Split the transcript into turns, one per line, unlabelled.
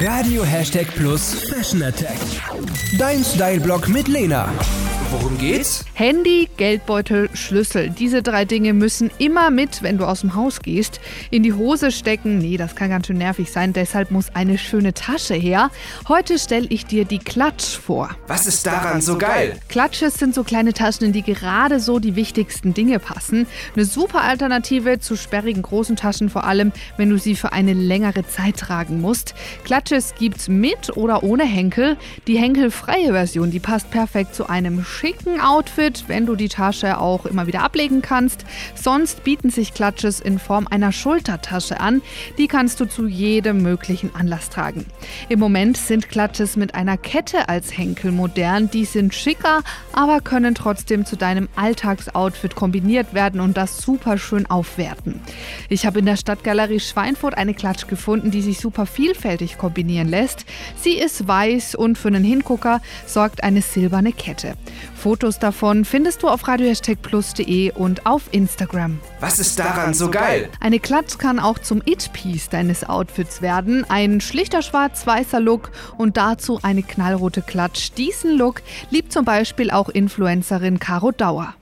Radio Hashtag Plus Fashion Attack. Dein Style-Blog mit Lena. Worum geht's?
Handy, Geldbeutel, Schlüssel. Diese drei Dinge müssen immer mit, wenn du aus dem Haus gehst. In die Hose stecken, nee, das kann ganz schön nervig sein. Deshalb muss eine schöne Tasche her. Heute stelle ich dir die Klatsch vor.
Was ist daran so geil?
Klatsches sind so kleine Taschen, in die gerade so die wichtigsten Dinge passen. Eine super Alternative zu sperrigen großen Taschen, vor allem wenn du sie für eine längere Zeit tragen musst. Klatsches gibt's mit oder ohne Henkel. Die henkelfreie Version, die passt perfekt zu einem schicken Outfit, wenn du die Tasche auch immer wieder ablegen kannst. Sonst bieten sich Klatsches in Form einer Schultertasche an. Die kannst du zu jedem möglichen Anlass tragen. Im Moment sind Klatsches mit einer Kette als Henkel modern. Die sind schicker, aber können trotzdem zu deinem Alltagsoutfit kombiniert werden und das super schön aufwerten. Ich habe in der Stadtgalerie Schweinfurt eine Klatsch gefunden, die sich super vielfältig kombinieren lässt. Sie ist weiß und für einen Hingucker sorgt eine silberne Kette. Fotos davon findest du auf radiohashtagplus.de und auf Instagram.
Was ist daran so geil?
Eine Klatsch kann auch zum It-Piece deines Outfits werden. Ein schlichter schwarz-weißer Look und dazu eine knallrote Klatsch. Diesen Look liebt zum Beispiel auch Influencerin Caro Dauer.